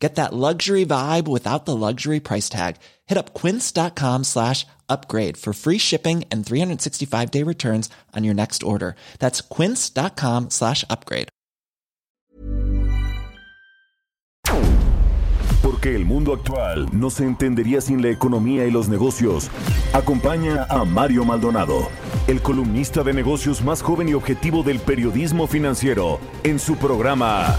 Get that luxury vibe without the luxury price tag. Hit up quince.com slash upgrade for free shipping and 365 day returns on your next order. That's quince.com slash upgrade. Porque el mundo actual no se entendería sin la economía y los negocios. Acompaña a Mario Maldonado, el columnista de negocios más joven y objetivo del periodismo financiero, en su programa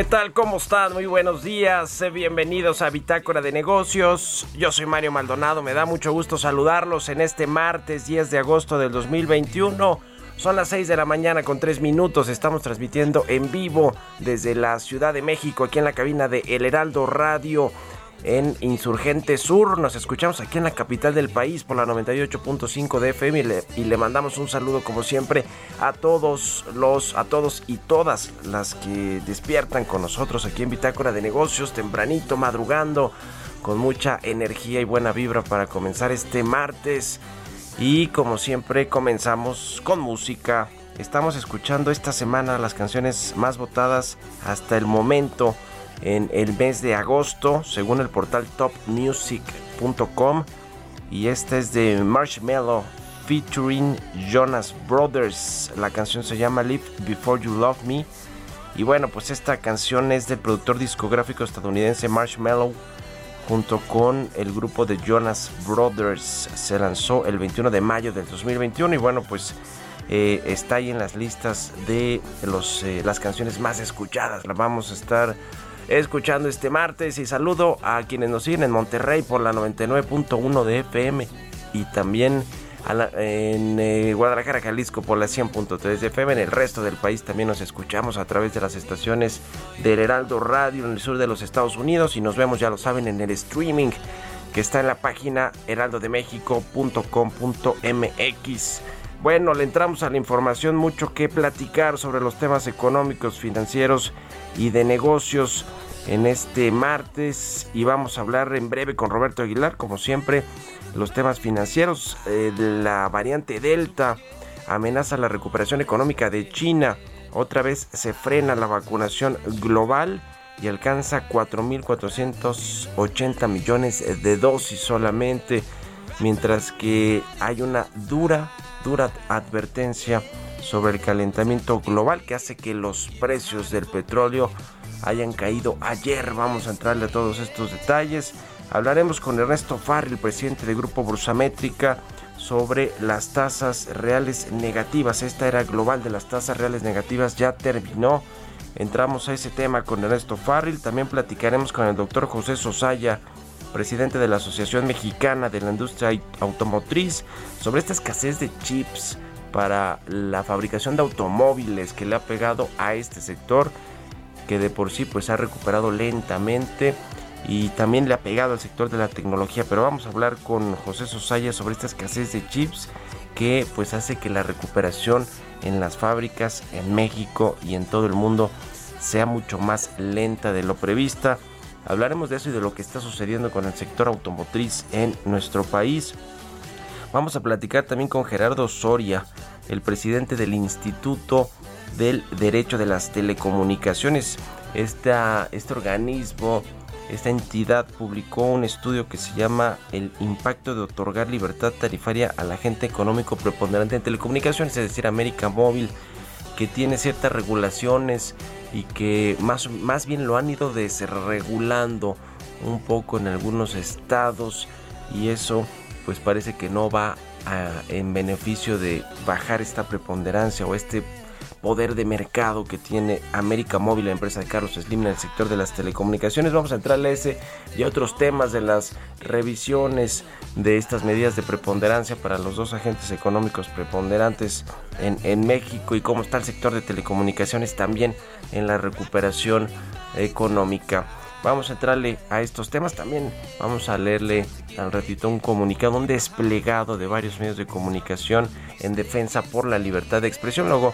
¿Qué tal? ¿Cómo están? Muy buenos días. eh, Bienvenidos a Bitácora de Negocios. Yo soy Mario Maldonado. Me da mucho gusto saludarlos en este martes 10 de agosto del 2021. Son las 6 de la mañana con 3 minutos. Estamos transmitiendo en vivo desde la Ciudad de México, aquí en la cabina de El Heraldo Radio en Insurgente Sur. Nos escuchamos aquí en la capital del país por la 98.5 de FM y le, y le mandamos un saludo como siempre a todos los, a todos y todas las que despiertan con nosotros aquí en Bitácora de Negocios, tempranito, madrugando, con mucha energía y buena vibra para comenzar este martes. Y como siempre comenzamos con música. Estamos escuchando esta semana las canciones más votadas hasta el momento en el mes de agosto, según el portal topmusic.com. Y esta es de Marshmello featuring Jonas Brothers. La canción se llama Live Before You Love Me. Y bueno, pues esta canción es del productor discográfico estadounidense Marshmello junto con el grupo de Jonas Brothers. Se lanzó el 21 de mayo del 2021 y bueno, pues eh, está ahí en las listas de los, eh, las canciones más escuchadas. La vamos a estar escuchando este martes y saludo a quienes nos siguen en Monterrey por la 99.1 de FM y también en eh, Guadalajara, Jalisco por la 100.3 de FM. En el resto del país también nos escuchamos a través de las estaciones del Heraldo Radio en el sur de los Estados Unidos y nos vemos, ya lo saben, en el streaming que está en la página heraldodemexico.com.mx. Bueno, le entramos a la información, mucho que platicar sobre los temas económicos, financieros y de negocios en este martes. Y vamos a hablar en breve con Roberto Aguilar, como siempre, los temas financieros, eh, la variante Delta amenaza la recuperación económica de China, otra vez se frena la vacunación global y alcanza 4.480 millones de dosis solamente, mientras que hay una dura, dura advertencia sobre el calentamiento global que hace que los precios del petróleo hayan caído ayer. Vamos a entrarle a todos estos detalles. Hablaremos con Ernesto Farril, presidente del Grupo Bursamétrica, sobre las tasas reales negativas. Esta era global de las tasas reales negativas ya terminó. Entramos a ese tema con Ernesto Farril. También platicaremos con el doctor José Sosaya, presidente de la Asociación Mexicana de la Industria Automotriz, sobre esta escasez de chips para la fabricación de automóviles que le ha pegado a este sector que de por sí pues ha recuperado lentamente y también le ha pegado al sector de la tecnología. Pero vamos a hablar con José Sosaya sobre esta escasez de chips que pues hace que la recuperación en las fábricas en México y en todo el mundo sea mucho más lenta de lo prevista hablaremos de eso y de lo que está sucediendo con el sector automotriz en nuestro país Vamos a platicar también con Gerardo Soria, el presidente del Instituto del Derecho de las Telecomunicaciones. Este organismo, esta entidad publicó un estudio que se llama El impacto de otorgar libertad tarifaria al agente económico preponderante en telecomunicaciones, es decir, América Móvil, que tiene ciertas regulaciones y que más, más bien lo han ido desregulando un poco en algunos estados y eso pues parece que no va en beneficio de bajar esta preponderancia o este poder de mercado que tiene América Móvil, la empresa de Carlos Slim en el sector de las telecomunicaciones. Vamos a entrarle a ese y a otros temas de las revisiones de estas medidas de preponderancia para los dos agentes económicos preponderantes en, en México y cómo está el sector de telecomunicaciones también en la recuperación económica. Vamos a entrarle a estos temas también. Vamos a leerle al ratito un comunicado, un desplegado de varios medios de comunicación en defensa por la libertad de expresión. Luego,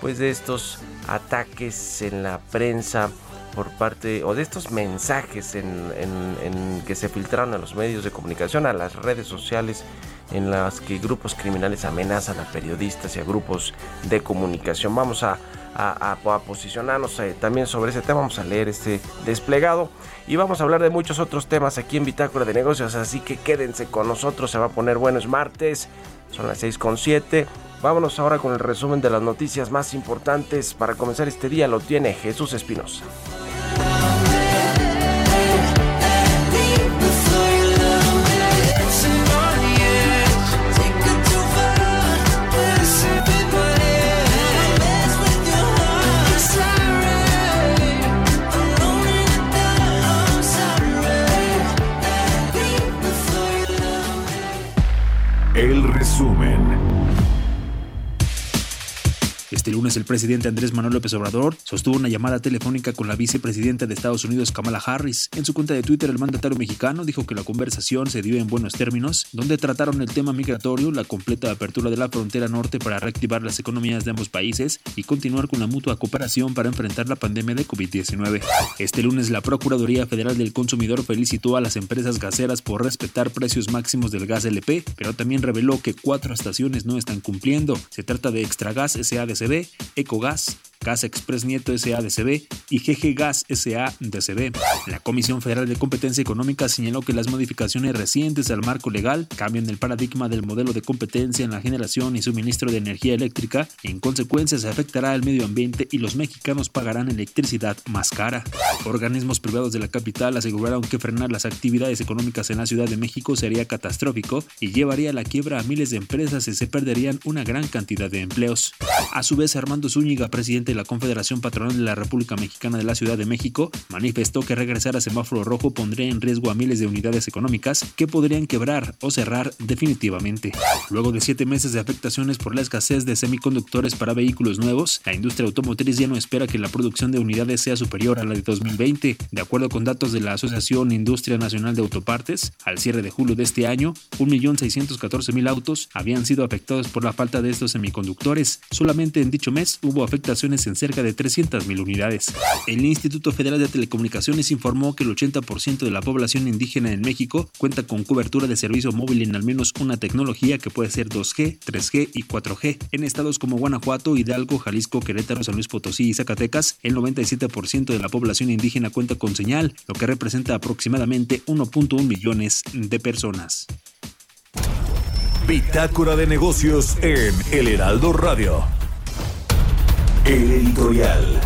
pues de estos ataques en la prensa por parte o de estos mensajes en, que se filtraron a los medios de comunicación, a las redes sociales en las que grupos criminales amenazan a periodistas y a grupos de comunicación. Vamos a, a, posicionarnos eh, también sobre ese tema, vamos a leer este desplegado y vamos a hablar de muchos otros temas aquí en Bitácora de Negocios, así que quédense con nosotros, se va a poner bueno, es martes, son las 6 con 7. Vámonos ahora con el resumen de las noticias más importantes. Para comenzar este día lo tiene Jesús Espinosa. Este lunes el presidente Andrés Manuel López Obrador sostuvo una llamada telefónica con la vicepresidenta de Estados Unidos Kamala Harris. En su cuenta de Twitter el mandatario mexicano dijo que la conversación se dio en buenos términos, donde trataron el tema migratorio, la completa apertura de la frontera norte para reactivar las economías de ambos países y continuar con la mutua cooperación para enfrentar la pandemia de COVID-19. Este lunes la Procuraduría Federal del Consumidor felicitó a las empresas gaseras por respetar precios máximos del gas LP, pero también reveló que cuatro estaciones no están cumpliendo. Se trata de Extragas SADC Ecogas, Gas Express Nieto SADCB y GG Gas SADCB. La Comisión Federal de Competencia Económica señaló que las modificaciones recientes al marco legal cambian el paradigma del modelo de competencia en la generación y suministro de energía eléctrica y en consecuencia se afectará al medio ambiente y los mexicanos pagarán electricidad más cara. Organismos privados de la capital aseguraron que frenar las actividades económicas en la Ciudad de México sería catastrófico y llevaría a la quiebra a miles de empresas y se perderían una gran cantidad de empleos. A su vez, Armando Zúñiga, presidente de la Confederación Patronal de la República Mexicana de la Ciudad de México, manifestó que regresar a semáforo rojo pondría en riesgo a miles de unidades económicas que podrían quebrar o cerrar definitivamente. Luego de siete meses de afectaciones por la escasez de semiconductores para vehículos nuevos, la industria automotriz ya no espera que la producción de unidades sea superior a la de 2020. De acuerdo con datos de la Asociación Industria Nacional de Autopartes, al cierre de julio de este año, 1.614.000 autos habían sido afectados por la falta de estos semiconductores. Solamente en dicho mes hubo afectaciones en cerca de 300.000 unidades. El Instituto Federal de Telecomunicaciones informó que el 80% de la población indígena en México cuenta con cobertura de servicio móvil en al menos una tecnología que puede ser 2G, 3G y 4G. En estados como Guanajuato, Hidalgo, Jalisco, Querétaro, San Luis Potosí y Zacatecas, el 97% de la población indígena cuenta con señal, lo que representa aproximadamente 1.1 millones de personas. Bitácora de negocios en El Heraldo Radio. El editorial.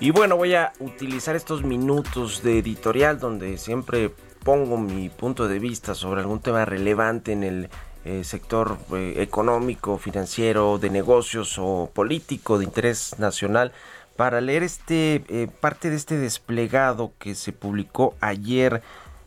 Y bueno, voy a utilizar estos minutos de editorial donde siempre pongo mi punto de vista sobre algún tema relevante en el eh, sector eh, económico, financiero, de negocios o político de interés nacional para leer este eh, parte de este desplegado que se publicó ayer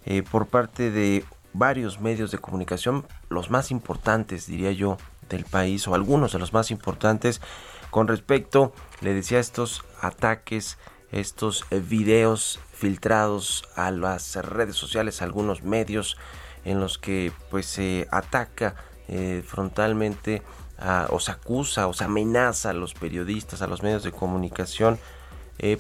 eh, por parte de varios medios de comunicación, los más importantes, diría yo, del país, o algunos de los más importantes, con respecto, le decía, a estos ataques, estos eh, videos filtrados a las redes sociales, a algunos medios en los que pues se ataca eh, frontalmente o se acusa o se amenaza a los periodistas, a los medios de comunicación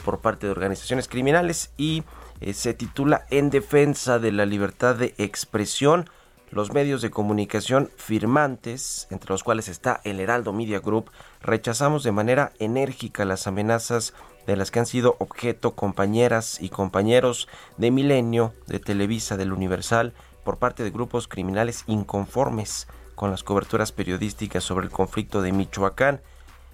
por parte de organizaciones criminales y eh, se titula En defensa de la libertad de expresión. Los medios de comunicación firmantes, entre los cuales está el Heraldo Media Group, rechazamos de manera enérgica las amenazas de las que han sido objeto compañeras y compañeros de Milenio, de Televisa, del Universal, por parte de grupos criminales inconformes con las coberturas periodísticas sobre el conflicto de Michoacán.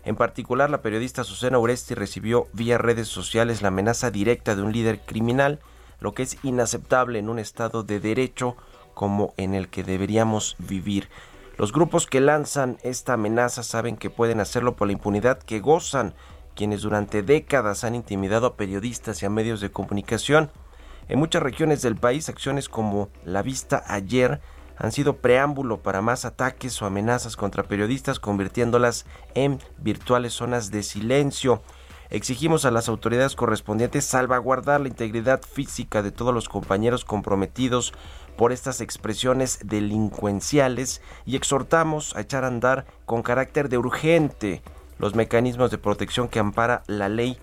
En particular, la periodista Susana Uresti recibió vía redes sociales la amenaza directa de un líder criminal, lo que es inaceptable en un estado de derecho como en el que deberíamos vivir. Los grupos que lanzan esta amenaza saben que pueden hacerlo por la impunidad que gozan quienes durante décadas han intimidado a periodistas y a medios de comunicación. En muchas regiones del país, acciones como la vista ayer han sido preámbulo para más ataques o amenazas contra periodistas, convirtiéndolas en virtuales zonas de silencio. Exigimos a las autoridades correspondientes salvaguardar la integridad física de todos los compañeros comprometidos por estas expresiones delincuenciales y exhortamos a echar a andar con carácter de urgente los mecanismos de protección que ampara la ley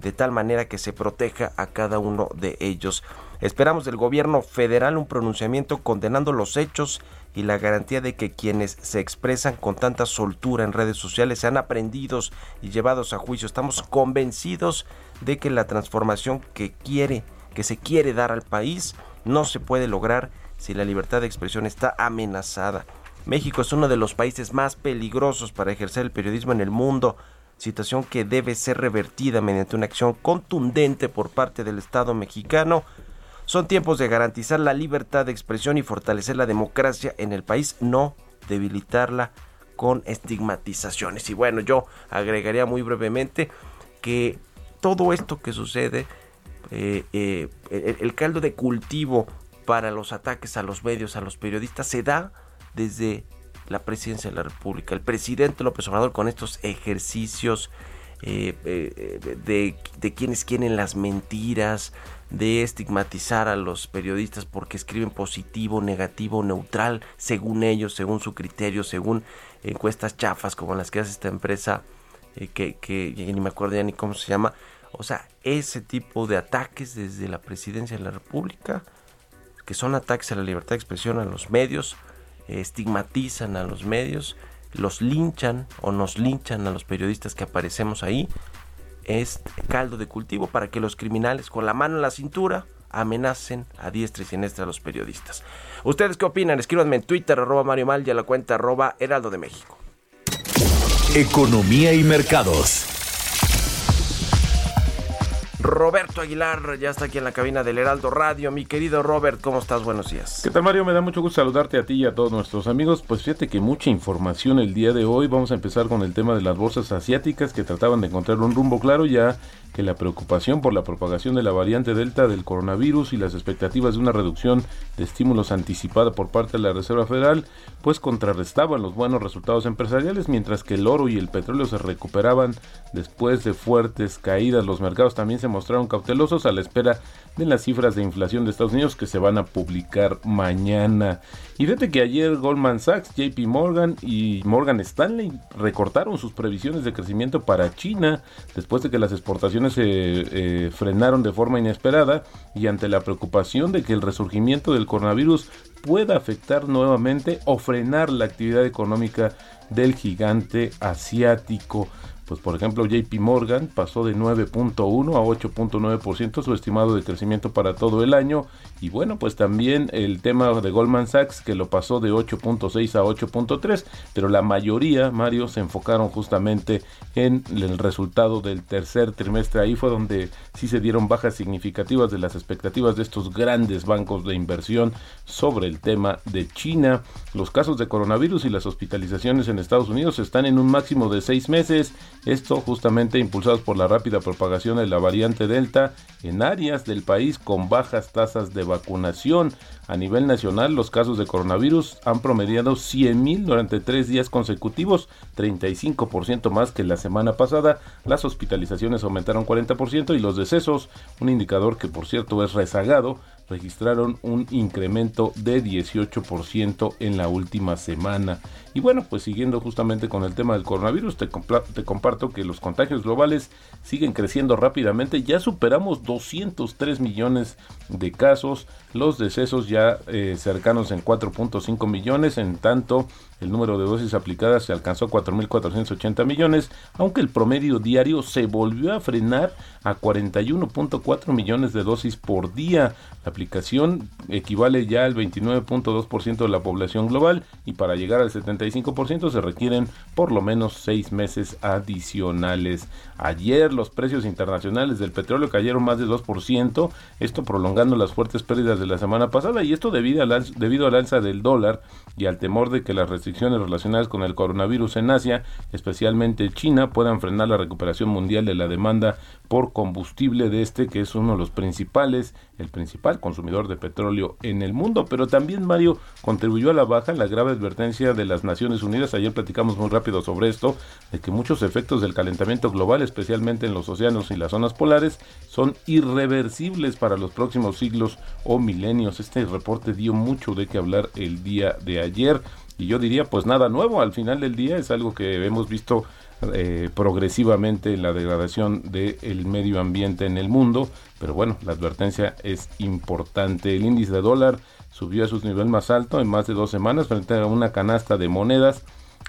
de tal manera que se proteja a cada uno de ellos. Esperamos del gobierno federal un pronunciamiento condenando los hechos y la garantía de que quienes se expresan con tanta soltura en redes sociales sean aprendidos y llevados a juicio. Estamos convencidos de que la transformación que quiere, que se quiere dar al país, no se puede lograr si la libertad de expresión está amenazada. México es uno de los países más peligrosos para ejercer el periodismo en el mundo, situación que debe ser revertida mediante una acción contundente por parte del Estado mexicano. Son tiempos de garantizar la libertad de expresión y fortalecer la democracia en el país, no debilitarla con estigmatizaciones. Y bueno, yo agregaría muy brevemente que todo esto que sucede, eh, eh, el, el caldo de cultivo para los ataques a los medios, a los periodistas, se da desde la presidencia de la República. El presidente López Obrador con estos ejercicios eh, eh, de, quienes quieren las mentiras, de estigmatizar a los periodistas porque escriben positivo, negativo, neutral, según ellos, según su criterio, según encuestas chafas como las que hace esta empresa, eh, que, que ni me acuerdo ya ni cómo se llama. O sea, ese tipo de ataques desde la presidencia de la República, que son ataques a la libertad de expresión, a los medios, estigmatizan a los medios, los linchan o nos linchan a los periodistas que aparecemos ahí, es caldo de cultivo para que los criminales con la mano en la cintura amenacen a diestra y siniestra a los periodistas. ¿Ustedes qué opinan? Escríbanme en Twitter, arroba Mario Mal y a la cuenta arroba Heraldo de México. Economía y mercados. Roberto Aguilar ya está aquí en la cabina del Heraldo Radio. Mi querido Robert, ¿cómo estás? Buenos días. ¿Qué tal Mario? Me da mucho gusto saludarte a ti y a todos nuestros amigos. Pues fíjate que mucha información el día de hoy. Vamos a empezar con el tema de las bolsas asiáticas que trataban de encontrar un rumbo claro ya que la preocupación por la propagación de la variante Delta del coronavirus y las expectativas de una reducción de estímulos anticipada por parte de la Reserva Federal, pues contrarrestaban los buenos resultados empresariales, mientras que el oro y el petróleo se recuperaban después de fuertes caídas. Los mercados también se mostraron cautelosos a la espera de las cifras de inflación de Estados Unidos que se van a publicar mañana. Y fíjate que ayer Goldman Sachs, JP Morgan y Morgan Stanley recortaron sus previsiones de crecimiento para China después de que las exportaciones se eh, frenaron de forma inesperada y ante la preocupación de que el resurgimiento del coronavirus pueda afectar nuevamente o frenar la actividad económica del gigante asiático. Pues por ejemplo JP Morgan pasó de 9.1 a 8.9% su estimado de crecimiento para todo el año. Y bueno pues también el tema de Goldman Sachs que lo pasó de 8.6 a 8.3 pero la mayoría Mario se enfocaron justamente en el resultado del tercer trimestre. Ahí fue donde sí se dieron bajas significativas de las expectativas de estos grandes bancos de inversión sobre el tema de China. Los casos de coronavirus y las hospitalizaciones en Estados Unidos están en un máximo de seis meses esto justamente impulsados por la rápida propagación de la variante Delta en áreas del país con bajas tasas de vacunación. A nivel nacional, los casos de coronavirus han promediado 100.000 durante tres días consecutivos, 35% más que la semana pasada. Las hospitalizaciones aumentaron 40% y los decesos, un indicador que por cierto es rezagado, registraron un incremento de 18% en la última semana. Y bueno, pues siguiendo justamente con el tema del coronavirus, te, te, comparto que los contagios globales siguen creciendo rápidamente. Ya superamos 203 millones de casos, los decesos ya eh, cercanos en 4.5 millones, en tanto el número de dosis aplicadas se alcanzó 4.480 millones, aunque el promedio diario se volvió a frenar a 41.4 millones de dosis por día. La aplicación equivale ya al 29.2% de la población global y para llegar al 75% se requieren por lo menos seis meses adicionales. Ayer los precios internacionales del petróleo cayeron más de 2%, esto prolongando las fuertes pérdidas de la semana pasada y esto debido al, debido al alza del dólar y al temor de que las restricciones relacionadas con el coronavirus en Asia, especialmente China, puedan frenar la recuperación mundial de la demanda por combustible de este, que es uno de los principales, el principal consumidor de petróleo en el mundo. Pero también, Mario, contribuyó a la baja la grave advertencia de las Naciones Unidas. Ayer platicamos muy rápido sobre esto, de que muchos efectos del calentamiento global, especialmente en los océanos y las zonas polares, son irreversibles para los próximos siglos o milenios. Este reporte dio mucho de qué hablar el día de ayer. Y yo diría, pues nada nuevo, al final del día es algo que hemos visto eh, progresivamente en la degradación del medio ambiente en el mundo, pero bueno, la advertencia es importante. El índice de dólar subió a su nivel más alto en más de dos semanas frente a una canasta de monedas.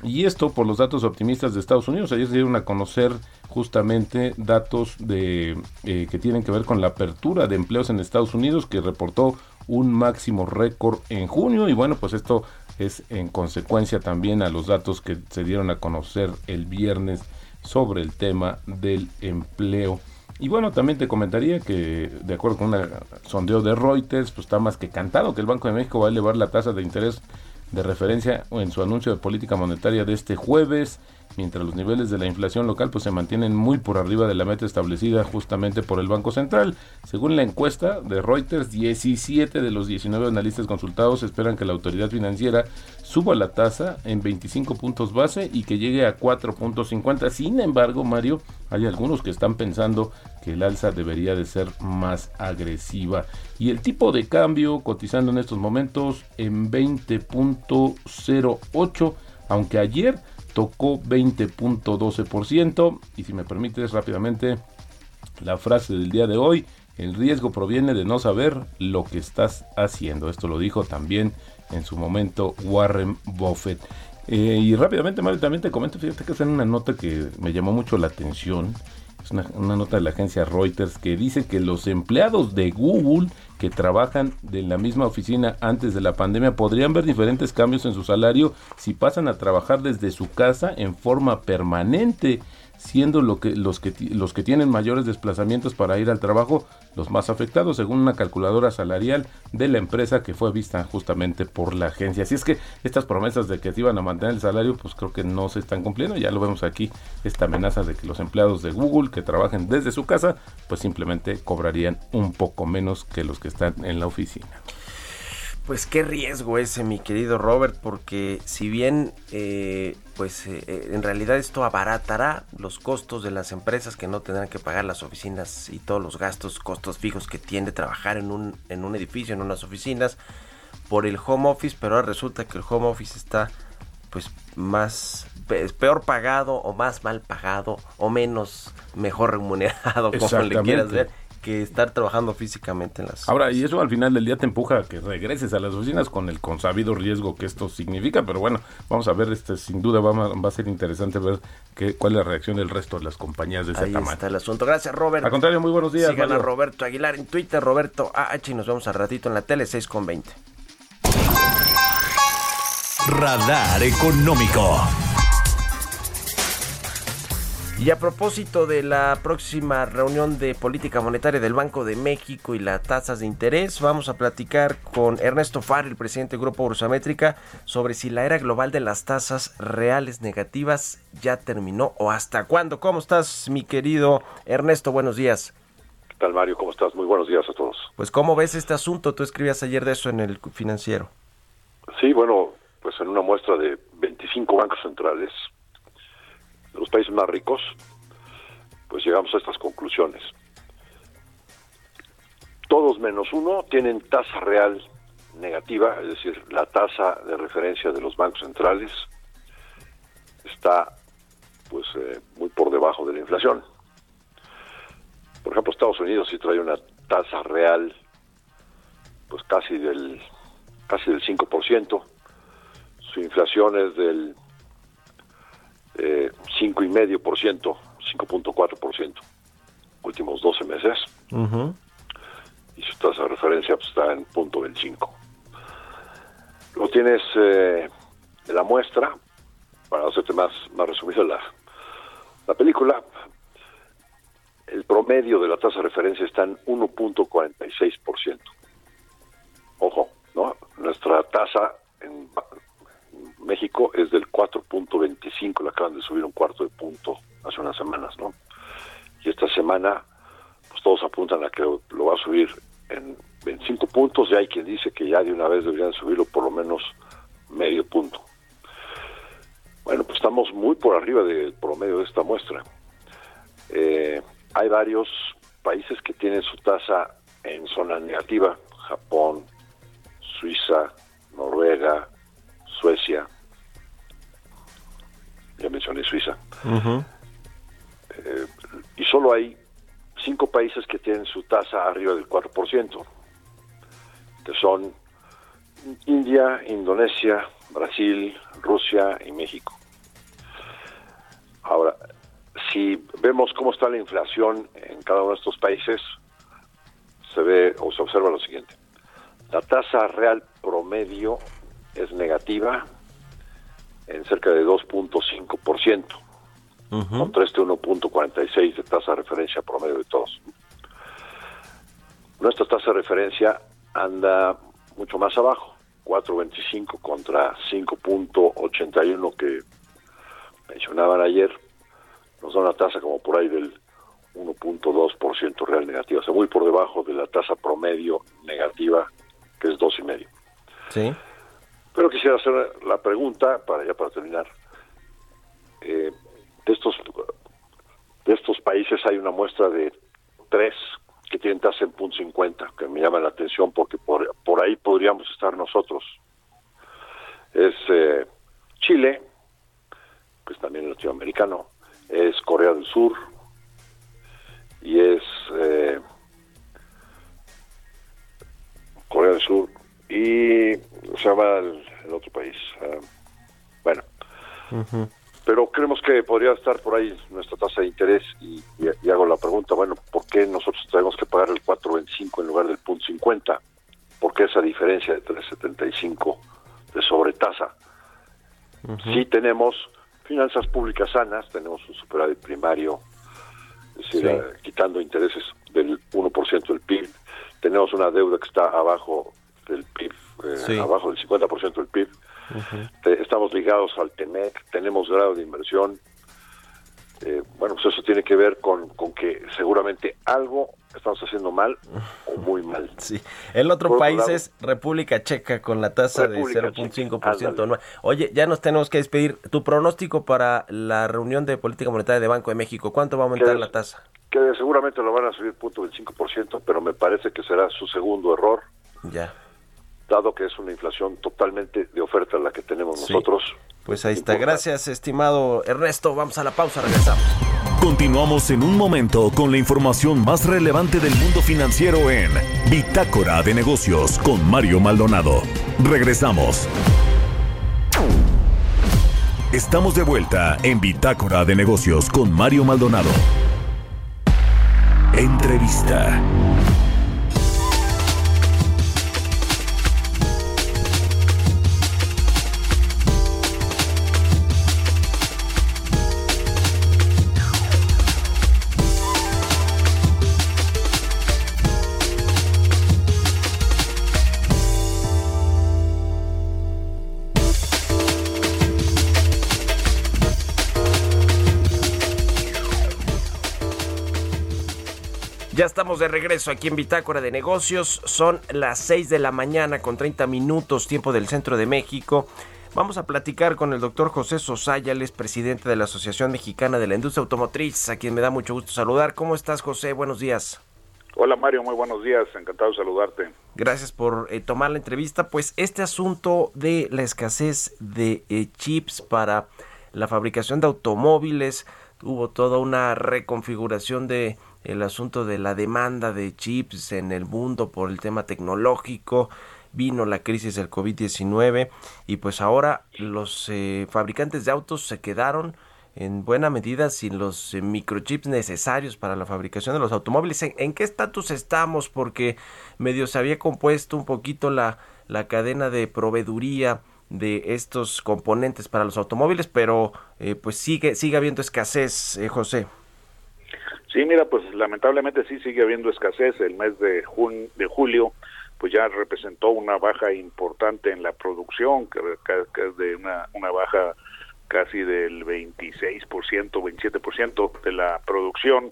Y esto por los datos optimistas de Estados Unidos. Ayer se dieron a conocer justamente datos de, eh, que tienen que ver con la apertura de empleos en Estados Unidos, que reportó un máximo récord en junio. Y bueno, pues esto es en consecuencia también a los datos que se dieron a conocer el viernes sobre el tema del empleo. Y bueno, también te comentaría que de acuerdo con un sondeo de Reuters, pues está más que cantado que el Banco de México va a elevar la tasa de interés de referencia en su anuncio de política monetaria de este jueves mientras los niveles de la inflación local pues se mantienen muy por arriba de la meta establecida justamente por el Banco Central. Según la encuesta de Reuters, 17 de los 19 analistas consultados esperan que la autoridad financiera suba la tasa en 25 puntos base y que llegue a 4.50. Sin embargo, Mario, hay algunos que están pensando que el alza debería de ser más agresiva. Y el tipo de cambio cotizando en estos momentos en 20.08, aunque ayer tocó 20.12%. Y si me permites rápidamente, la frase del día de hoy, el riesgo proviene de no saber lo que estás haciendo. Esto lo dijo también en su momento Warren Buffett. Eh, y rápidamente, Mario, también te comento, fíjate que es una nota que me llamó mucho la atención. Es una, una, nota de la agencia Reuters que dice que los empleados de Google que trabajan en la misma oficina antes de la pandemia podrían ver diferentes cambios en su salario si pasan a trabajar desde su casa en forma permanente siendo lo que, los, que, los que tienen mayores desplazamientos para ir al trabajo los más afectados, según una calculadora salarial de la empresa que fue vista justamente por la agencia. Así es que estas promesas de que se iban a mantener el salario, pues creo que no se están cumpliendo. Ya lo vemos aquí, esta amenaza de que los empleados de Google que trabajen desde su casa, pues simplemente cobrarían un poco menos que los que están en la oficina. Pues qué riesgo ese, mi querido Robert, porque si bien eh, pues eh, eh, en realidad esto abaratará los costos de las empresas que no tendrán que pagar las oficinas y todos los gastos, costos fijos que tiene trabajar en un, en un edificio, en unas oficinas, por el home office, pero ahora resulta que el home office está pues más peor pagado o más mal pagado o menos mejor remunerado como le quieras ver que estar trabajando físicamente en las... Ahora, y eso al final del día te empuja a que regreses a las oficinas con el consabido riesgo que esto significa, pero bueno, vamos a ver, este sin duda va, va a ser interesante ver qué, cuál es la reacción del resto de las compañías de ese Ahí está el asunto. Gracias, Robert. Al contrario, muy buenos días. Sigan a Roberto Aguilar en Twitter, Roberto AH, y nos vemos al ratito en la tele 6 con 20. Radar Económico. Y a propósito de la próxima reunión de política monetaria del Banco de México y las tasas de interés, vamos a platicar con Ernesto Far, el presidente del Grupo Bursamétrica, sobre si la era global de las tasas reales negativas ya terminó o hasta cuándo. ¿Cómo estás, mi querido Ernesto? Buenos días. ¿Qué tal, Mario? ¿Cómo estás? Muy buenos días a todos. Pues, ¿cómo ves este asunto? Tú escribías ayer de eso en el financiero. Sí, bueno, pues en una muestra de 25 bancos centrales, los países más ricos, pues llegamos a estas conclusiones. todos menos uno tienen tasa real negativa, es decir, la tasa de referencia de los bancos centrales está pues eh, muy por debajo de la inflación. Por ejemplo, Estados Unidos sí trae una tasa real pues casi del casi del 5%. Su inflación es del eh, 5,5%, 5.4%, últimos 12 meses. Y su tasa de referencia pues, está en punto 25. Lo tienes eh, de la muestra, para hacerte más, más resumido la, la película, el promedio de la tasa de referencia está en 1.46%. Ojo, ¿no? Nuestra tasa en México es del 4.25, la acaban de subir un cuarto de punto hace unas semanas, ¿no? Y esta semana, pues todos apuntan a que lo va a subir en 25 puntos y hay quien dice que ya de una vez deberían subirlo por lo menos medio punto. Bueno, pues estamos muy por arriba del promedio de esta muestra. Eh, hay varios países que tienen su tasa en zona negativa, Japón, Suiza, Noruega, Suecia, ya mencioné Suiza, eh, y solo hay cinco países que tienen su tasa arriba del 4%, que son India, Indonesia, Brasil, Rusia y México. Ahora, si vemos cómo está la inflación en cada uno de estos países, se ve o se observa lo siguiente. La tasa real promedio es negativa en cerca de 2.5%, contra este 1.46 de tasa de referencia promedio de todos. Nuestra tasa de referencia anda mucho más abajo, 4.25 contra 5.81 que mencionaban ayer, nos da una tasa como por ahí del 1.2% real negativa, o sea, muy por debajo de la tasa promedio negativa, que es 2,5. Sí. Pero quisiera hacer la pregunta, para ya para terminar, eh, de estos de estos países hay una muestra de tres que tienen tasa en punto .50, que me llama la atención porque por, por ahí podríamos estar nosotros. Es eh, Chile, que es también latinoamericano, es Corea del Sur y es eh, Corea del Sur y se llama el, el otro país. bueno, pero creemos que podría estar por ahí nuestra tasa de interés y, y- y hago la pregunta, bueno, ¿por qué nosotros tenemos que pagar el 4.25 en lugar del punto 50? ¿Por qué esa diferencia de 3.75 de sobretasa? Sí tenemos finanzas públicas sanas, tenemos un superávit primario, es decir, Sí. eh, quitando intereses del 1% del PIB, tenemos una deuda que está abajo del PIB, eh, Sí. abajo del 50% del PIB, Te- estamos ligados al TEMEC, tenemos grado de inversión. Eh, bueno, pues eso tiene que ver con, con que seguramente algo estamos haciendo mal o muy mal. Sí. El otro Por país lado- es República Checa con la tasa de Checa, 0.5% ándale. anual. Oye, ya nos tenemos que despedir. Tu pronóstico para la reunión de política monetaria de Banco de México, ¿cuánto va a aumentar la tasa? Que seguramente lo van a subir punto del 5%, pero me parece que será su segundo error, Ya. Dado que es una inflación totalmente de oferta la que tenemos Sí. nosotros. Pues ahí está. Importante. Gracias, estimado Ernesto. Vamos a la pausa, regresamos. Continuamos en un momento con la información más relevante del mundo financiero en Bitácora de Negocios con Mario Maldonado. Regresamos. Estamos de vuelta en Bitácora de Negocios con Mario Maldonado. Entrevista. Ya estamos de regreso aquí en Bitácora de Negocios. Son las 6 de la mañana con 30 minutos, tiempo del centro de México. Vamos a platicar con el doctor José Sosaya, él es presidente de la Asociación Mexicana de la Industria Automotriz, a quien me da mucho gusto saludar. ¿Cómo estás, José? Buenos días. Hola Mario, muy buenos días, encantado de saludarte. Gracias por eh, tomar la entrevista. Pues este asunto de la escasez de eh, chips para la fabricación de automóviles, hubo toda una reconfiguración de el asunto de la demanda de chips en el mundo por el tema tecnológico vino la crisis del COVID-19 y pues ahora los eh, fabricantes de autos se quedaron en buena medida sin los eh, microchips necesarios para la fabricación de los automóviles. ¿En, qué estatus estamos? Porque medio se había compuesto un poquito la, la cadena de proveeduría de estos componentes para los automóviles, pero eh, pues sigue, sigue habiendo escasez, José. Sí, mira, pues lamentablemente sí sigue habiendo escasez. El mes de, de julio pues ya representó una baja importante en la producción, que, es de una, una baja casi del 26%, 27% de la producción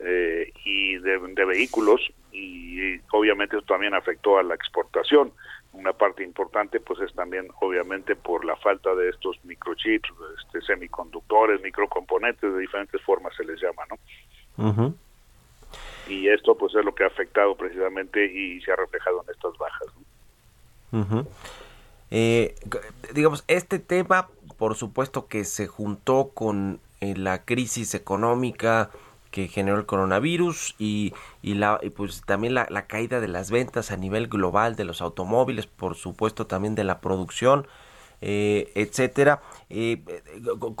eh, y de, vehículos y, obviamente eso también afectó a la exportación. Una parte importante pues es también obviamente por la falta de estos microchips, este, semiconductores, microcomponentes de diferentes formas se les llama, ¿no? Y esto pues es lo que ha afectado precisamente y se ha reflejado en estas bajas. Eh, digamos, este tema, por supuesto que se juntó con eh, la crisis económica que generó el coronavirus y, y, la, pues también la, caída de las ventas a nivel global de los automóviles, por supuesto también de la producción, eh, etcétera.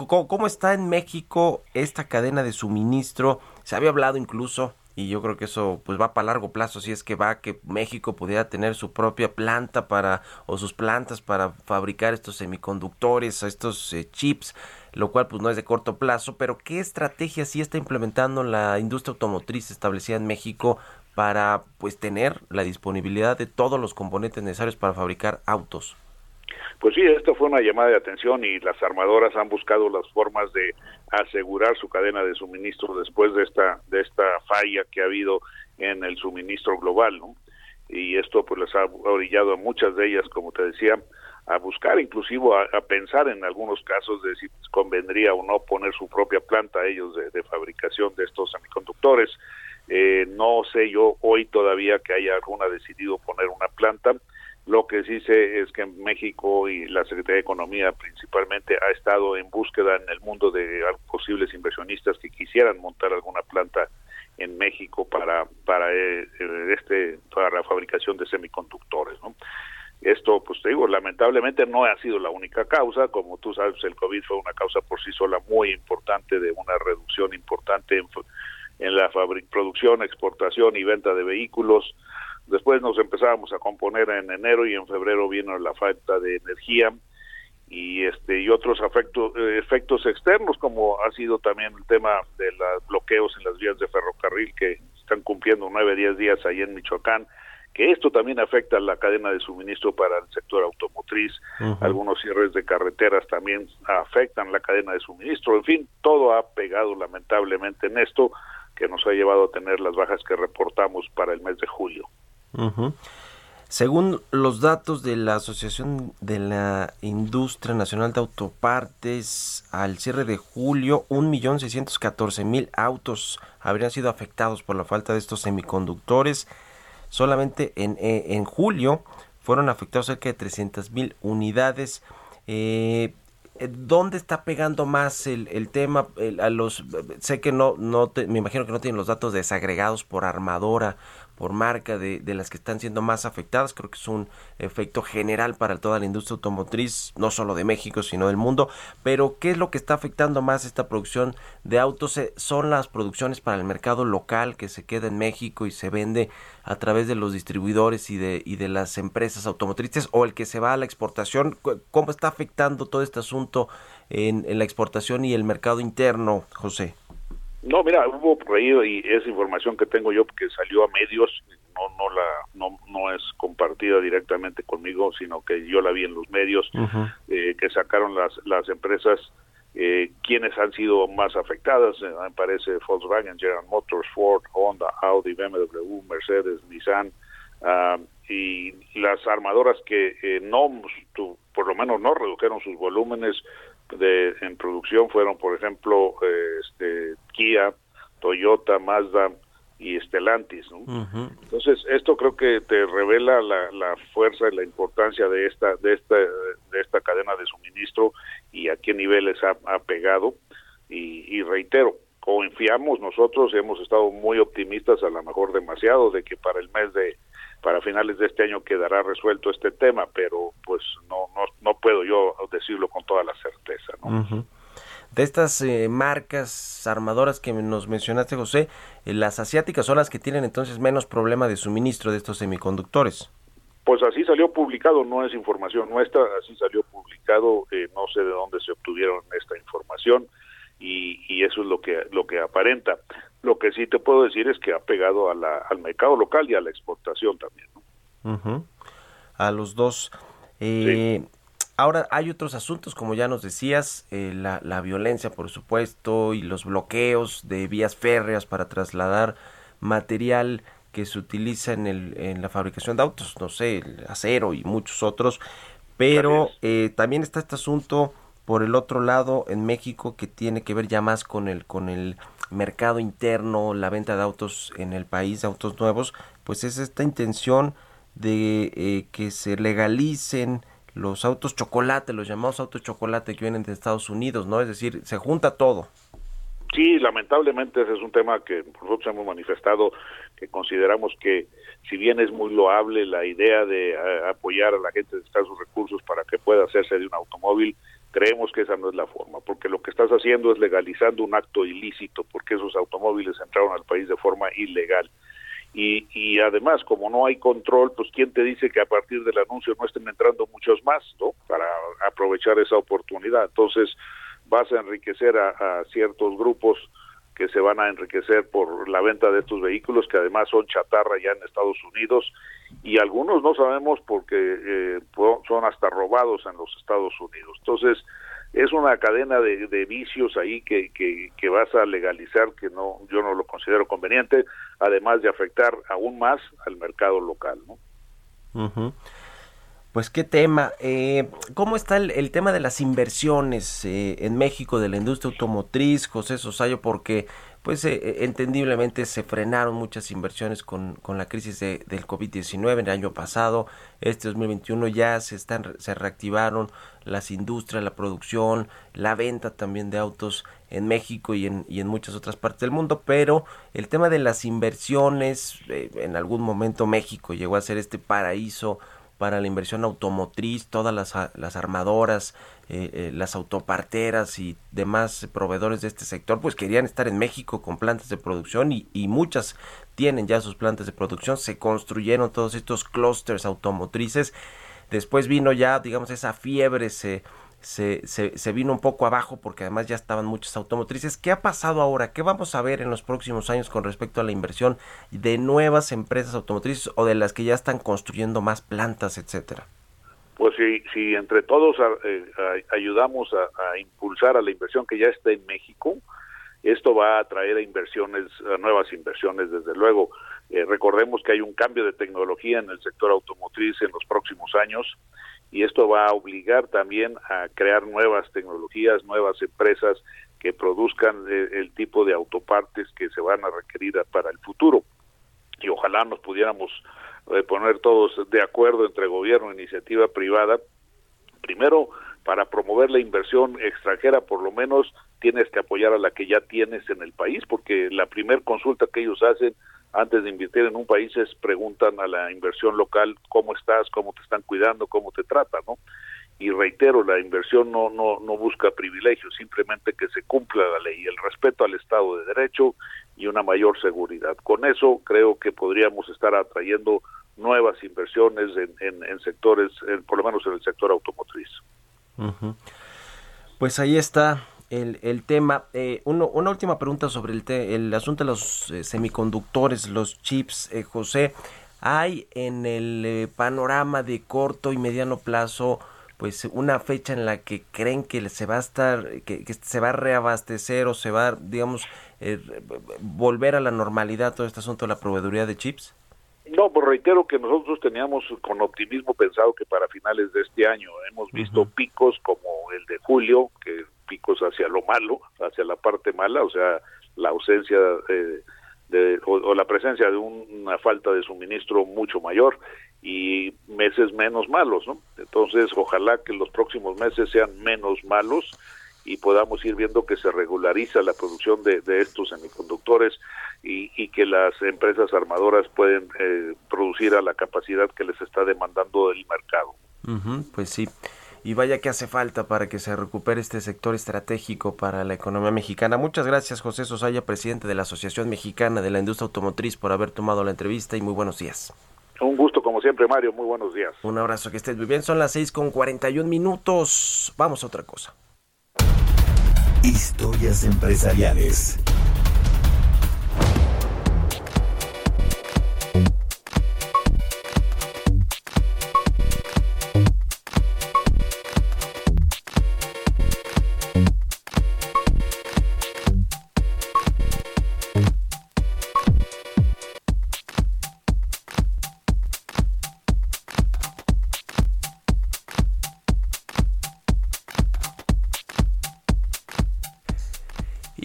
¿Cómo está en México esta cadena de suministro? Se había hablado incluso y yo creo que eso pues va para largo plazo si es que va que México pudiera tener su propia planta para o sus plantas para fabricar estos semiconductores estos eh, chips lo cual pues no es de corto plazo pero qué estrategia sí está implementando la industria automotriz establecida en México para pues tener la disponibilidad de todos los componentes necesarios para fabricar autos pues sí, esto fue una llamada de atención y las armadoras han buscado las formas de asegurar su cadena de suministro después de esta de esta falla que ha habido en el suministro global, ¿no? Y esto pues les ha orillado a muchas de ellas, como te decía, a buscar, inclusive a, pensar en algunos casos de si convendría o no poner su propia planta a ellos de, fabricación de estos semiconductores. Eh, no sé yo hoy todavía que haya alguna decidido poner una planta lo que sí sé es que México y la Secretaría de Economía principalmente ha estado en búsqueda en el mundo de posibles inversionistas que quisieran montar alguna planta en México para para eh, este para la fabricación de semiconductores, ¿no? Esto, pues te digo, lamentablemente no ha sido la única causa. Como tú sabes, el COVID fue una causa por sí sola muy importante de una reducción importante en, en la producción, exportación y venta de vehículos Después nos empezábamos a componer en enero y en febrero vino la falta de energía y este y otros efectos, eh, efectos externos como ha sido también el tema de los bloqueos en las vías de ferrocarril que están cumpliendo nueve, diez días ahí en Michoacán, que esto también afecta a la cadena de suministro para el sector automotriz, algunos cierres de carreteras también afectan la cadena de suministro, en fin, todo ha pegado lamentablemente en esto que nos ha llevado a tener las bajas que reportamos para el mes de julio. Según los datos de la Asociación de la Industria Nacional de Autopartes, al cierre de julio, 1.614.000 autos habrían sido afectados por la falta de estos semiconductores. Solamente en, eh, en julio fueron afectados cerca de 300.000 unidades. Eh, eh, ¿Dónde está pegando más el, el tema? a los sé que no no me imagino que no tienen los datos desagregados por armadora por marca de, de, las que están siendo más afectadas. Creo que es un efecto general para toda la industria automotriz, no solo de México, sino del mundo. Pero, ¿qué es lo que está afectando más esta producción de autos? Eh, son las producciones para el mercado local que se queda en México y se vende a través de los distribuidores y de, y de las empresas automotrices o el que se va a la exportación. ¿Cómo está afectando todo este asunto en, en la exportación y el mercado interno, José? No, mira, hubo por ahí y esa información que tengo yo que salió a medios, no no la no no es compartida directamente conmigo, sino que yo la vi en los medios eh, que sacaron las las empresas eh, quienes han sido más afectadas, eh, me parece Volkswagen, General Motors, Ford, Honda, Audi, BMW, Mercedes, Nissan ah, y las armadoras que eh, no, por lo menos no redujeron sus volúmenes de, en producción fueron, por ejemplo, este, Kia, Toyota, Mazda, y Estelantis. ¿no? Entonces, esto creo que te revela la, la, fuerza y la importancia de esta, de, esta, de esta cadena de suministro y a qué niveles ha, ha pegado. Y, y, reitero, confiamos nosotros, hemos estado muy optimistas, a lo mejor demasiado, de que para el mes de, para finales de este año quedará resuelto este tema, pero pues no, no, no puedo yo decirlo con toda la certeza. ¿no? de estas eh, marcas armadoras que nos mencionaste, José, eh, las asiáticas son las que tienen entonces menos problema de suministro de estos semiconductores. Pues así salió publicado, no es información nuestra, así salió publicado, eh, no sé de dónde se obtuvieron esta información y, y, eso es lo que lo que aparenta. Lo que sí te puedo decir es que ha pegado a la, al mercado local y a la exportación también. ¿no? A los dos. Eh, sí. Ahora hay otros asuntos, como ya nos decías, eh, la, la, violencia, por supuesto, y los bloqueos de vías férreas para trasladar material que se utiliza en, el, en la fabricación de autos, no sé, el acero y muchos otros. Pero eh, también está este asunto por el otro lado en México que tiene que ver ya más con el con el mercado interno, la venta de autos en el país, de autos nuevos, pues es esta intención de eh, que se legalicen los autos chocolate, los llamados autos chocolate que vienen de Estados Unidos, ¿no? Es decir, se junta todo. Sí, lamentablemente ese es un tema que nosotros hemos manifestado, que consideramos que si bien es muy loable la idea de uh, apoyar a la gente de sus recursos para que pueda hacerse de un automóvil, creemos que esa no es la forma, porque lo que estás haciendo es legalizando un acto ilícito, porque esos automóviles entraron al país de forma ilegal. Y, y, además, como no hay control, pues quién te dice que a partir del anuncio no estén entrando muchos más, ¿no? Para aprovechar esa oportunidad. Entonces, vas a enriquecer a, a, ciertos grupos que se van a enriquecer por la venta de estos vehículos, que además son chatarra ya en Estados Unidos, y algunos no sabemos porque eh, son hasta robados en los Estados Unidos. Entonces, es una cadena de, vicios ahí que, que, vas a legalizar que no yo no lo considero conveniente además de afectar aún más al mercado local ¿no? Uh. Pues qué tema. Eh, ¿Cómo está el, tema de las inversiones eh, en México de la industria automotriz, José Sosayo? Porque pues eh, entendiblemente se frenaron muchas inversiones con, con la crisis de, del COVID-19 el año pasado. Este 2021 ya se, están, se reactivaron las industrias, la producción, la venta también de autos en México y en, y en muchas otras partes del mundo, pero el tema de las inversiones, eh, en algún momento México llegó a ser este paraíso para la inversión automotriz, todas las, las armadoras, eh, eh, las autoparteras y demás proveedores de este sector, pues querían estar en México con plantas de producción y, y muchas tienen ya sus plantas de producción, se construyeron todos estos clústeres automotrices, después vino ya, digamos, esa fiebre, se, se, se, se, vino un poco abajo porque además ya estaban muchas automotrices. ¿Qué ha pasado ahora? ¿Qué vamos a ver en los próximos años con respecto a la inversión de nuevas empresas automotrices o de las que ya están construyendo más plantas, etcétera? Pues si, si entre todos eh, ayudamos a, impulsar a la inversión que ya está en México, esto va a atraer a inversiones, nuevas inversiones, desde luego. Eh, recordemos que hay un cambio de tecnología en el sector automotriz en los próximos años y esto va a obligar también a crear nuevas tecnologías, nuevas empresas que produzcan el, el tipo de autopartes que se van a requerir para el futuro. Y ojalá nos pudiéramos eh, poner todos de acuerdo entre gobierno e iniciativa privada. Primero, para promover la inversión extranjera, por lo menos tienes que apoyar a la que ya tienes en el país, porque la primer consulta que ellos hacen antes de invertir en un país es preguntan a la inversión local cómo estás, cómo te están cuidando, cómo te tratan, ¿no? Y reitero, la inversión no, no, no busca privilegios, simplemente que se cumpla la ley, el respeto al Estado de Derecho y una mayor seguridad. Con eso creo que podríamos estar atrayendo nuevas inversiones en, en, sectores, por lo menos en el sector automotriz. Pues ahí está el, el tema. Eh, uno, una última pregunta sobre el, te, el asunto de los eh, semiconductores, los chips, eh, José. ¿Hay en el eh, panorama de corto y mediano plazo pues una fecha en la que creen que se va a estar, que, que se va a reabastecer o se va, digamos, eh, volver a la normalidad todo este asunto de la proveeduría de chips? No, pues reitero que nosotros teníamos con optimismo pensado que para finales de este año hemos visto uh -huh. picos como el de julio, que picos hacia lo malo, hacia la parte mala, o sea, la ausencia eh, de, o, la presencia de una falta de suministro mucho mayor y meses menos malos, ¿no? Entonces, ojalá que los próximos meses sean menos malos y podamos ir viendo que se regulariza la producción de, de estos semiconductores y, y, que las empresas armadoras pueden eh, producir a la capacidad que les está demandando el mercado. Pues sí. Y vaya que hace falta para que se recupere este sector estratégico para la economía mexicana. Muchas gracias, José Sosaya, presidente de la Asociación Mexicana de la Industria Automotriz, por haber tomado la entrevista y muy buenos días. Un gusto como siempre, Mario. Muy buenos días. Un abrazo, que estés muy bien. Son las 6 con 41 minutos. Vamos a otra cosa. Historias empresariales.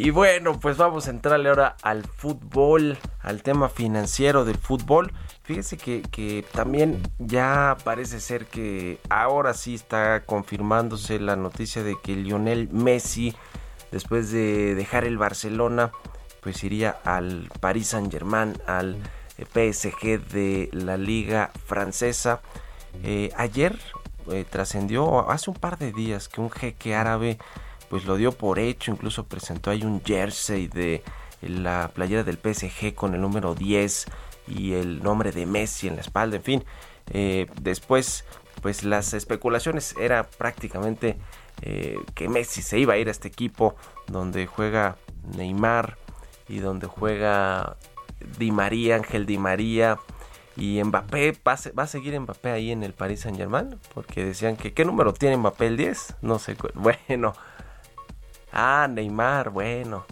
Y bueno, pues vamos a entrarle ahora al fútbol, al tema financiero del fútbol. Fíjese que, que, también ya parece ser que ahora sí está confirmándose la noticia de que Lionel Messi, después de dejar el Barcelona, pues iría al Paris Saint Germain, al PSG de la liga francesa. Eh, ayer eh, trascendió, hace un par de días, que un jeque árabe pues lo dio por hecho, incluso presentó ahí un jersey de la playera del PSG con el número 10 y el nombre de Messi en la espalda, en fin. Eh, después, pues las especulaciones era prácticamente eh, que Messi se iba a ir a este equipo donde juega Neymar y donde juega Di María, Ángel Di María y Mbappé, va a, va a seguir Mbappé ahí en el Paris Saint Germain, porque decían que ¿qué número tiene Mbappé el 10? No sé, bueno, Ah, Neymar, bueno.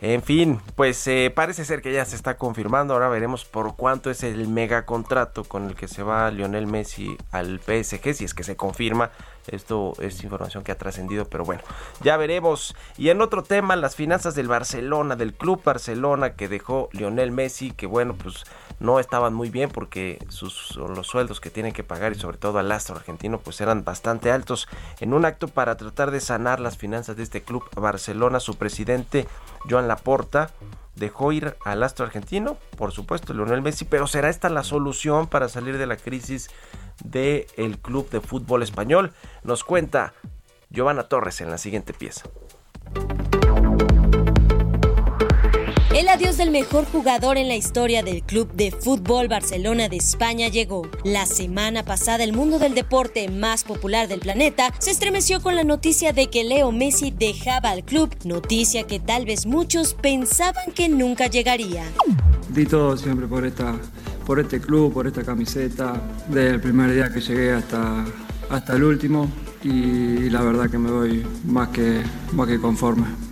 En fin, pues eh, parece ser que ya se está confirmando. Ahora veremos por cuánto es el mega contrato con el que se va Lionel Messi al PSG, si es que se confirma. Esto es información que ha trascendido, pero bueno, ya veremos. Y en otro tema, las finanzas del Barcelona, del Club Barcelona que dejó Lionel Messi, que bueno, pues no estaban muy bien porque sus, los sueldos que tienen que pagar y sobre todo al astro argentino pues eran bastante altos. En un acto para tratar de sanar las finanzas de este club Barcelona, su presidente Joan Laporta dejó ir al astro argentino, por supuesto Lionel Messi, pero será esta la solución para salir de la crisis del el club de fútbol español. Nos cuenta Giovanna Torres en la siguiente pieza. El adiós del mejor jugador en la historia del Club de Fútbol Barcelona de España llegó. La semana pasada el mundo del deporte más popular del planeta se estremeció con la noticia de que Leo Messi dejaba al club, noticia que tal vez muchos pensaban que nunca llegaría. Di todo siempre por esta por este club, por esta camiseta, desde el primer día que llegué hasta, hasta el último y la verdad que me voy más que, más que conforme.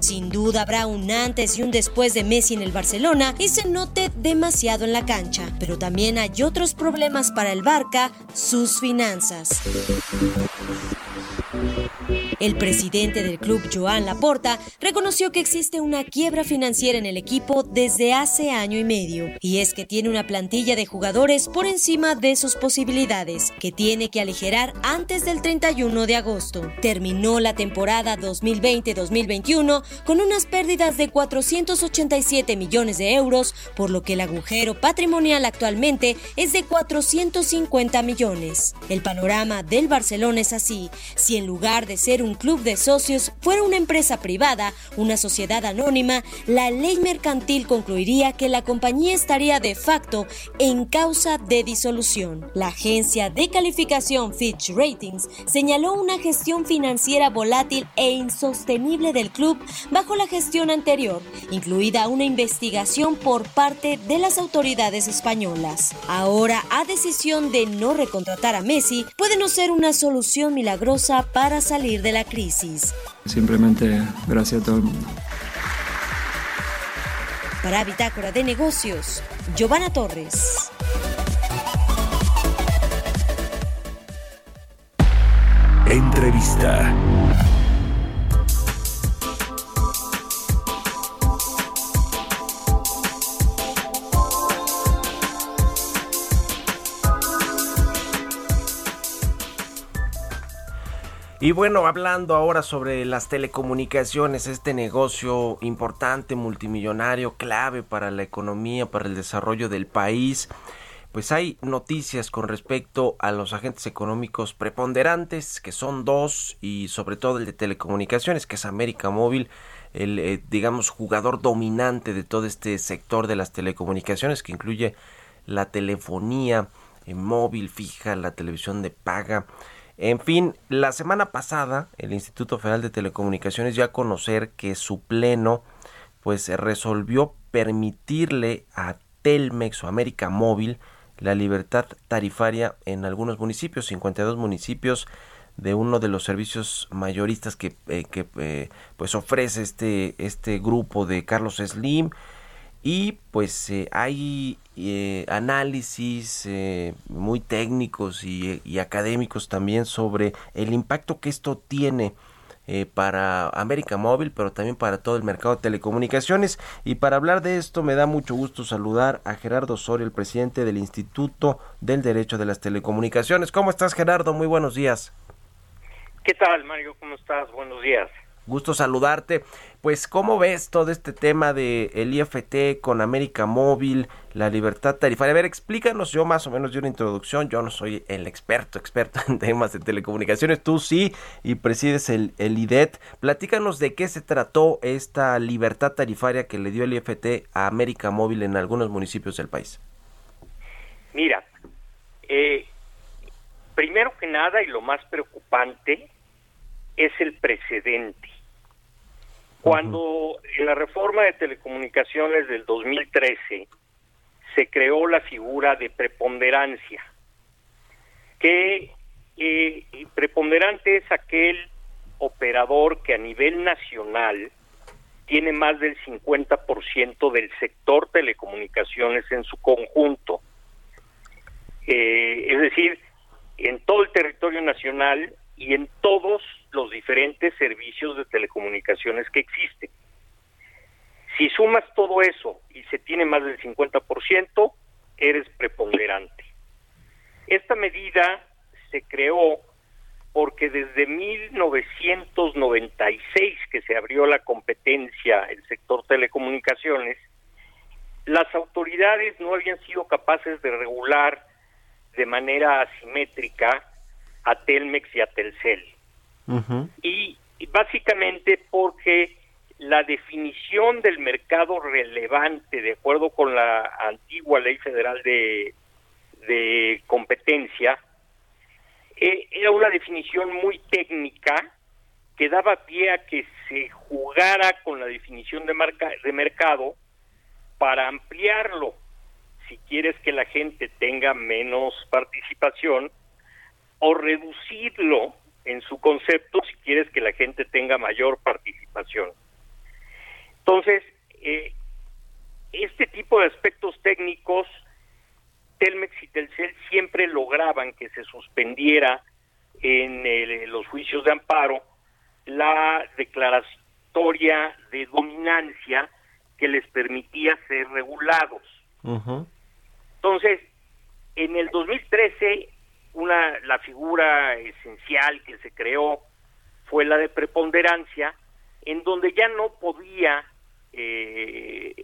Sin duda habrá un antes y un después de Messi en el Barcelona y se note demasiado en la cancha, pero también hay otros problemas para el Barca, sus finanzas. El presidente del club, Joan Laporta, reconoció que existe una quiebra financiera en el equipo desde hace año y medio, y es que tiene una plantilla de jugadores por encima de sus posibilidades, que tiene que aligerar antes del 31 de agosto. Terminó la temporada 2020-2021 con unas pérdidas de 487 millones de euros, por lo que el agujero patrimonial actualmente es de 450 millones. El panorama del Barcelona es así, si en lugar de ser un club de socios fuera una empresa privada, una sociedad anónima, la ley mercantil concluiría que la compañía estaría de facto en causa de disolución. La agencia de calificación Fitch Ratings señaló una gestión financiera volátil e insostenible del club bajo la gestión anterior, incluida una investigación por parte de las autoridades españolas. Ahora, a decisión de no recontratar a Messi, puede no ser una solución milagrosa para salir de la crisis. Simplemente gracias a todo el mundo. Para Bitácora de Negocios, Giovanna Torres. Entrevista. Y bueno, hablando ahora sobre las telecomunicaciones, este negocio importante, multimillonario, clave para la economía, para el desarrollo del país, pues hay noticias con respecto a los agentes económicos preponderantes, que son dos, y sobre todo el de telecomunicaciones, que es América Móvil, el, eh, digamos, jugador dominante de todo este sector de las telecomunicaciones, que incluye la telefonía eh, móvil fija, la televisión de paga. En fin, la semana pasada el Instituto Federal de Telecomunicaciones ya conocer que su pleno pues resolvió permitirle a Telmex o América Móvil la libertad tarifaria en algunos municipios, 52 municipios de uno de los servicios mayoristas que, eh, eh, pues ofrece este, este grupo de Carlos Slim y pues eh, hay análisis muy técnicos y, y, académicos también sobre el impacto que esto tiene eh, para América Móvil, pero también para todo el mercado de telecomunicaciones. Y para hablar de esto me da mucho gusto saludar a Gerardo Soria, el presidente del Instituto del Derecho de las Telecomunicaciones. ¿Cómo estás Gerardo? Muy buenos días. ¿Qué tal Mario? ¿Cómo estás? Buenos días. Gusto saludarte. Pues, ¿cómo ves todo este tema de el IFT con América Móvil, la libertad tarifaria? A ver, explícanos, yo más o menos de una introducción, yo no soy el experto, experto en temas de telecomunicaciones, tú sí, y presides el, el IDET. Platícanos de qué se trató esta libertad tarifaria que le dio el IFT a América Móvil en algunos municipios del país. Mira, eh, primero que nada y lo más preocupante es el precedente. Cuando en la reforma de telecomunicaciones del 2013 se creó la figura de preponderancia, que eh, preponderante es aquel operador que a nivel nacional tiene más del 50% del sector telecomunicaciones en su conjunto. Eh, es decir, en todo el territorio nacional y en todos los diferentes servicios de telecomunicaciones que existen. Si sumas todo eso y se tiene más del 50%, eres preponderante. Esta medida se creó porque desde 1996 que se abrió la competencia el sector telecomunicaciones, las autoridades no habían sido capaces de regular de manera asimétrica a Telmex y a Telcel. y, básicamente porque la definición del mercado relevante, de acuerdo con la antigua ley federal de, de competencia, eh, era una definición muy técnica que daba pie a que se jugara con la definición de, marca, de mercado para ampliarlo. Si quieres que la gente tenga menos participación, o reducirlo en su concepto si quieres que la gente tenga mayor participación. Entonces, eh, este tipo de aspectos técnicos, Telmex y Telcel siempre lograban que se suspendiera en los juicios de amparo la declaratoria de dominancia que les permitía ser regulados. Entonces, en el 2013 una la figura esencial que se creó fue la de preponderancia en donde ya no podía eh,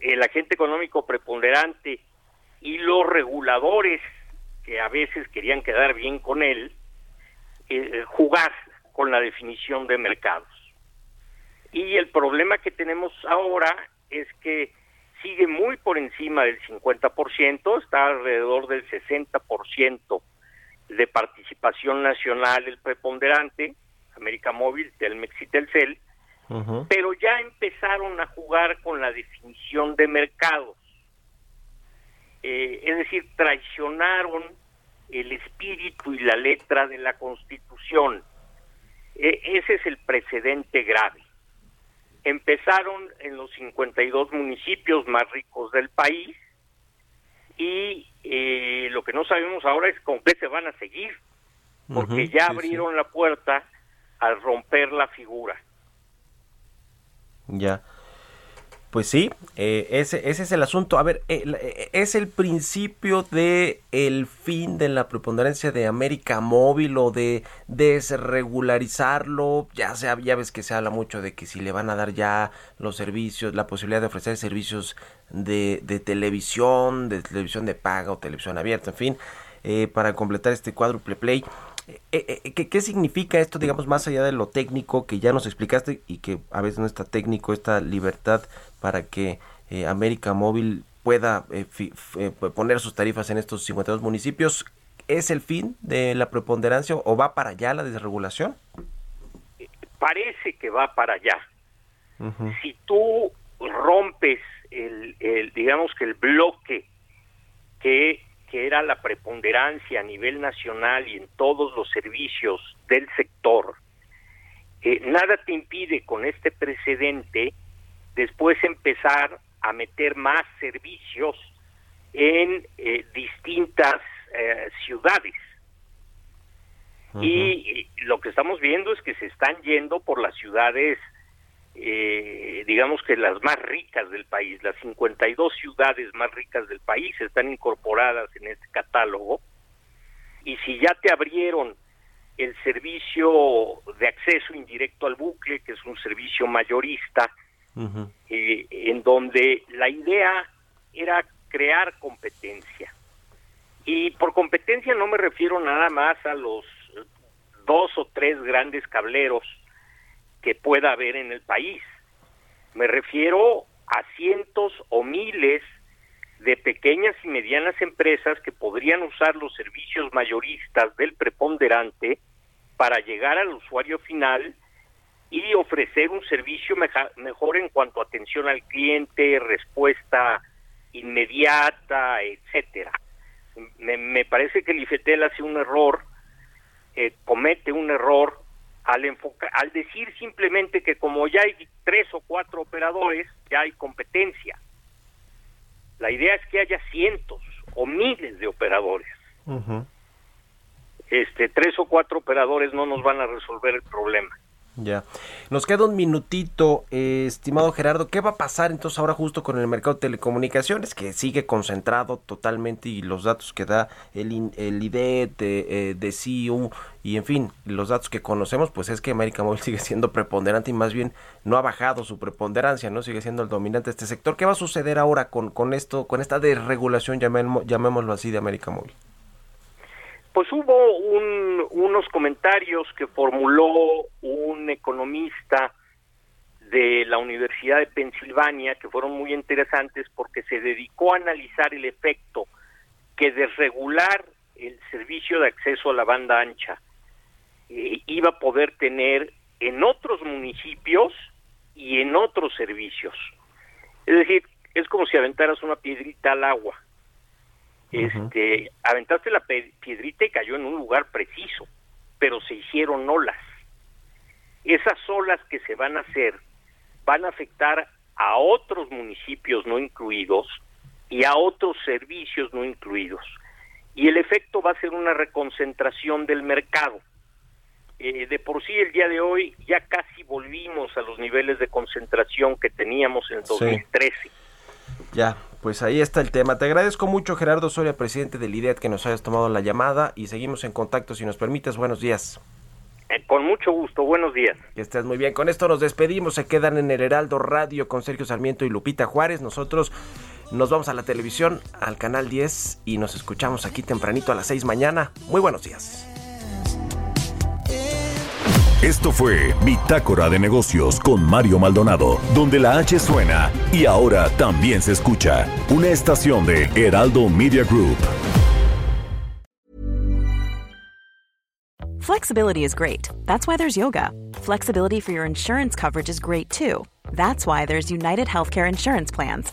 el agente económico preponderante y los reguladores que a veces querían quedar bien con él eh, jugar con la definición de mercados. Y el problema que tenemos ahora es que sigue muy por encima del 50%, está alrededor del 60% de participación nacional el preponderante, América Móvil, Telmex y Telcel, pero ya empezaron a jugar con la definición de mercados. Eh, es decir, traicionaron el espíritu y la letra de la Constitución. E, ese es el precedente grave empezaron en los 52 municipios más ricos del país y eh, lo que no sabemos ahora es con qué se van a seguir, porque ya abrieron la puerta al romper la figura. Ya. Pues sí, eh, ese, ese es el asunto. A ver, eh, eh, es el principio de el fin de la preponderancia de América Móvil o de desregularizarlo. Ya sea, ya ves que se habla mucho de que si le van a dar ya los servicios, la posibilidad de ofrecer servicios de, de televisión, de televisión de paga o televisión abierta, en fin, para completar este cuádruple play. ¿Qué, ¿Qué significa esto, digamos, más allá de lo técnico que ya nos explicaste y que a veces no está técnico, esta libertad para que eh, América Móvil pueda eh, eh, poner sus tarifas en estos 52 municipios. ¿Es el fin de la preponderancia o va para allá la desregulación? Parece que va para allá. Si tú rompes el, el, digamos que el bloque que, que era la preponderancia a nivel nacional y en todos los servicios del sector, nada te impide con este precedente después empezar a meter más servicios en eh, distintas eh, ciudades. Y lo que estamos viendo es que se están yendo por las ciudades, eh, digamos que las más ricas del país, las 52 ciudades más ricas del país están incorporadas en este catálogo. Y si ya te abrieron el servicio de acceso indirecto al bucle, que es un servicio mayorista, eh, en donde la idea era crear competencia. Y por competencia no me refiero nada más a los dos o tres grandes cableros que pueda haber en el país. Me refiero a cientos o miles de pequeñas y medianas empresas que podrían usar los servicios mayoristas del preponderante para llegar al usuario final y ofrecer un servicio mejor en cuanto a atención al cliente, respuesta inmediata, etcétera. Me, parece que el IFETEL hace un error, eh, comete un error al, al decir simplemente que como ya hay tres o cuatro operadores, ya hay competencia. La idea es que haya cientos o miles de operadores. Este, tres o cuatro operadores no nos van a resolver el problema. Ya. Nos queda un minutito, estimado Gerardo. ¿Qué va a pasar entonces ahora justo con el mercado de telecomunicaciones que sigue concentrado totalmente y los datos que da el, el IDET de, eh, de CIU y en fin, los datos que conocemos, pues es que América Móvil sigue siendo preponderante y más bien no ha bajado su preponderancia, ¿no? Sigue siendo el dominante de este sector. ¿Qué va a suceder ahora con, con esto, con esta desregulación, llamémoslo así, de América Móvil? Pues hubo unos comentarios que formuló un economista de la Universidad de Pensilvania que fueron muy interesantes porque se dedicó a analizar el efecto que desregular el servicio de acceso a la banda ancha eh, iba a poder tener en otros municipios y en otros servicios. Es decir, es como si aventaras una piedrita al agua este, aventaste la piedrita y cayó en un lugar preciso, pero se hicieron olas. Esas olas que se van a hacer van a afectar a otros municipios no incluidos y a otros servicios no incluidos. Y el efecto va a ser una reconcentración del mercado. Eh, de por sí el día de hoy ya casi volvimos a los niveles de concentración que teníamos en 2013. Ya, pues ahí está el tema. Te agradezco mucho, Gerardo Soria, presidente del IDET, que nos hayas tomado la llamada y seguimos en contacto si nos permites. Buenos días. Eh, con mucho gusto, buenos días. Que estés muy bien. Con esto nos despedimos. Se quedan en el Heraldo Radio con Sergio Sarmiento y Lupita Juárez. Nosotros nos vamos a la televisión, al canal 10 y nos escuchamos aquí tempranito a las 6 mañana. Muy buenos días. Esto fue Bitácora de Negocios con Mario Maldonado, donde la H suena y ahora también se escucha una estación de Heraldo Media Group. Flexibility is great. That's why there's yoga. Flexibility for your insurance coverage is great too. That's why there's United Healthcare Insurance Plans.